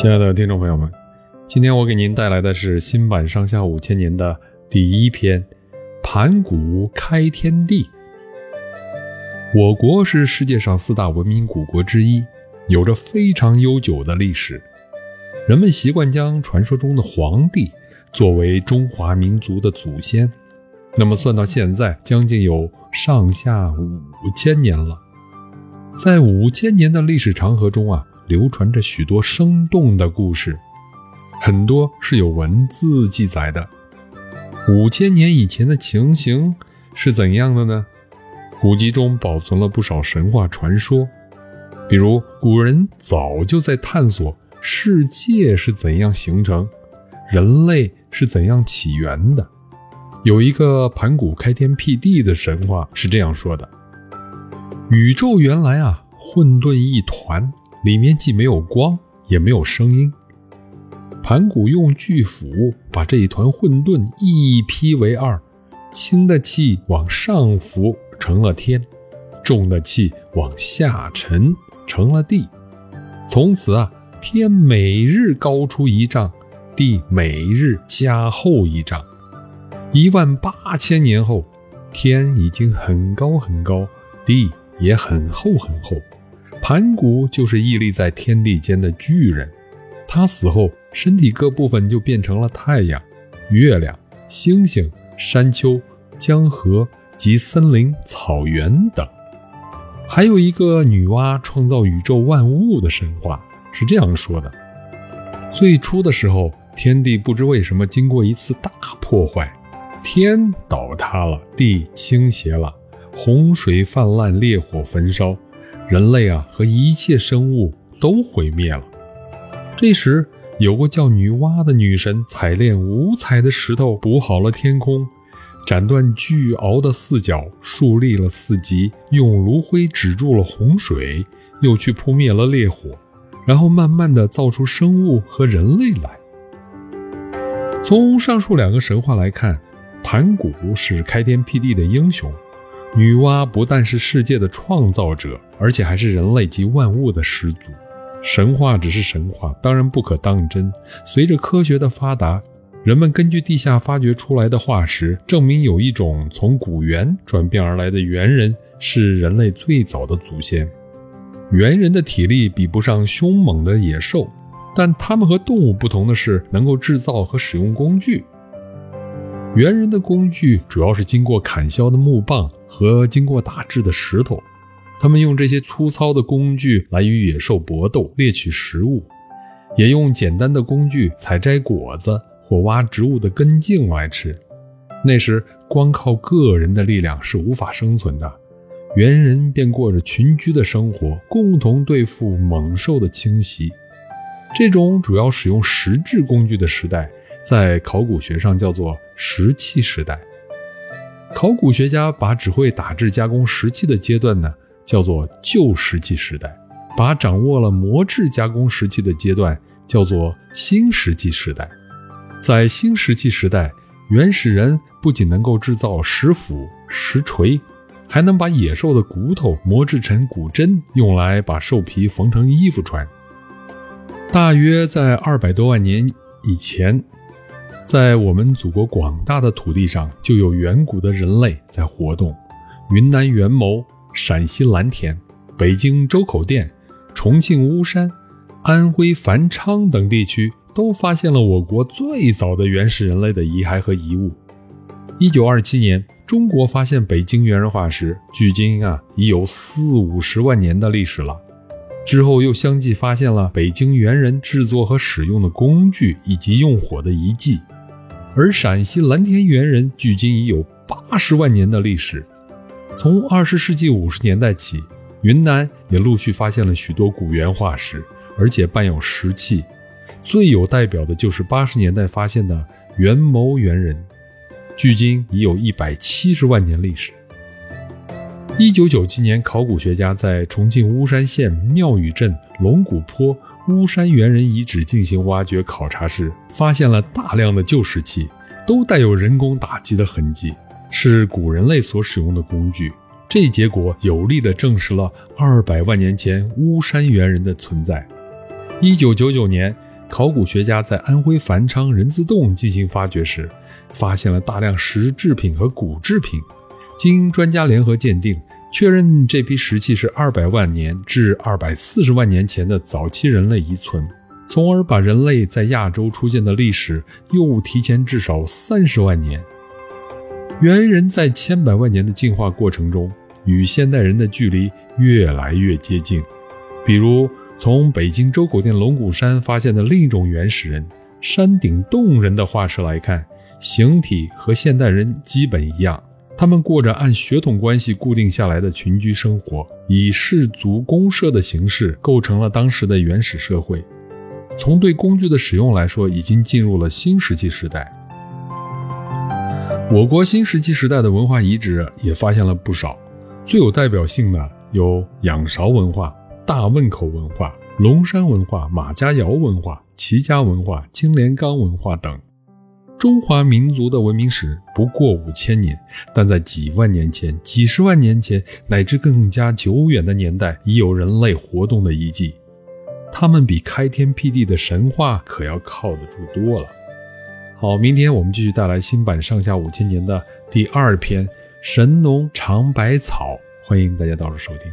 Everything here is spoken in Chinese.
亲爱的听众朋友们，今天我给您带来的是新版《上下五千年》的第一篇《盘古开天地》。我国是世界上四大文明古国之一，有着非常悠久的历史。人们习惯将传说中的皇帝作为中华民族的祖先，那么算到现在，将近有上下五千年了。在五千年的历史长河中啊。流传着许多生动的故事，很多是有文字记载的。五千年以前的情形是怎样的呢？古籍中保存了不少神话传说，比如古人早就在探索世界是怎样形成，人类是怎样起源的。有一个盘古开天辟地的神话是这样说的：宇宙原来啊混沌一团。里面既没有光，也没有声音。盘古用巨斧把这一团混沌一劈为二，轻的气往上浮，成了天；重的气往下沉，成了地。从此啊，天每日高出一丈，地每日加厚一丈。一万八千年后，天已经很高很高，地也很厚很厚。盘古就是屹立在天地间的巨人，他死后，身体各部分就变成了太阳、月亮、星星、山丘、江河及森林、草原等。还有一个女娲创造宇宙万物的神话是这样说的：最初的时候，天地不知为什么经过一次大破坏，天倒塌了，地倾斜了，洪水泛滥，烈火焚烧。人类啊，和一切生物都毁灭了。这时，有个叫女娲的女神，采炼五彩的石头，补好了天空，斩断巨鳌的四角，竖立了四极，用炉灰止住了洪水，又去扑灭了烈火，然后慢慢的造出生物和人类来。从上述两个神话来看，盘古是开天辟地的英雄。女娲不但是世界的创造者，而且还是人类及万物的始祖。神话只是神话，当然不可当真。随着科学的发达，人们根据地下发掘出来的化石，证明有一种从古猿转变而来的猿人是人类最早的祖先。猿人的体力比不上凶猛的野兽，但他们和动物不同的是，能够制造和使用工具。猿人的工具主要是经过砍削的木棒。和经过打制的石头，他们用这些粗糙的工具来与野兽搏斗、猎取食物，也用简单的工具采摘果子或挖植物的根茎来吃。那时，光靠个人的力量是无法生存的，猿人便过着群居的生活，共同对付猛兽的侵袭。这种主要使用石制工具的时代，在考古学上叫做石器时代。考古学家把只会打制加工石器的阶段呢，叫做旧石器时代；把掌握了磨制加工石器的阶段，叫做新石器时代。在新石器时代，原始人不仅能够制造石斧、石锤，还能把野兽的骨头磨制成骨针，用来把兽皮缝成衣服穿。大约在二百多万年以前。在我们祖国广大的土地上，就有远古的人类在活动。云南元谋、陕西蓝田、北京周口店、重庆巫山、安徽繁昌等地区，都发现了我国最早的原始人类的遗骸和遗物。一九二七年，中国发现北京猿人化石，距今啊已有四五十万年的历史了。之后又相继发现了北京猿人制作和使用的工具以及用火的遗迹。而陕西蓝田猿人距今已有八十万年的历史。从二十世纪五十年代起，云南也陆续发现了许多古猿化石，而且伴有石器。最有代表的就是八十年代发现的元谋猿人，距今已有一百七十万年历史。一九九七年，考古学家在重庆巫山县庙宇镇龙骨坡。巫山猿人遗址进行挖掘考察时，发现了大量的旧石器，都带有人工打击的痕迹，是古人类所使用的工具。这一结果有力地证实了二百万年前巫山猿人的存在。一九九九年，考古学家在安徽繁昌人字洞进行发掘时，发现了大量石制品和骨制品。经专家联合鉴定，确认这批石器是二百万年至二百四十万年前的早期人类遗存，从而把人类在亚洲出现的历史又提前至少三十万年。猿人在千百万年的进化过程中，与现代人的距离越来越接近。比如，从北京周口店龙骨山发现的另一种原始人——山顶洞人的化石来看，形体和现代人基本一样。他们过着按血统关系固定下来的群居生活，以氏族公社的形式构成了当时的原始社会。从对工具的使用来说，已经进入了新石器时代。我国新石器时代的文化遗址也发现了不少，最有代表性的有仰韶文化、大汶口文化、龙山文化、马家窑文化、齐家文化、金莲岗文化等。中华民族的文明史不过五千年，但在几万年前、几十万年前乃至更加久远的年代，已有人类活动的遗迹。他们比开天辟地的神话可要靠得住多了。好，明天我们继续带来新版《上下五千年》的第二篇《神农尝百草》，欢迎大家到时候收听。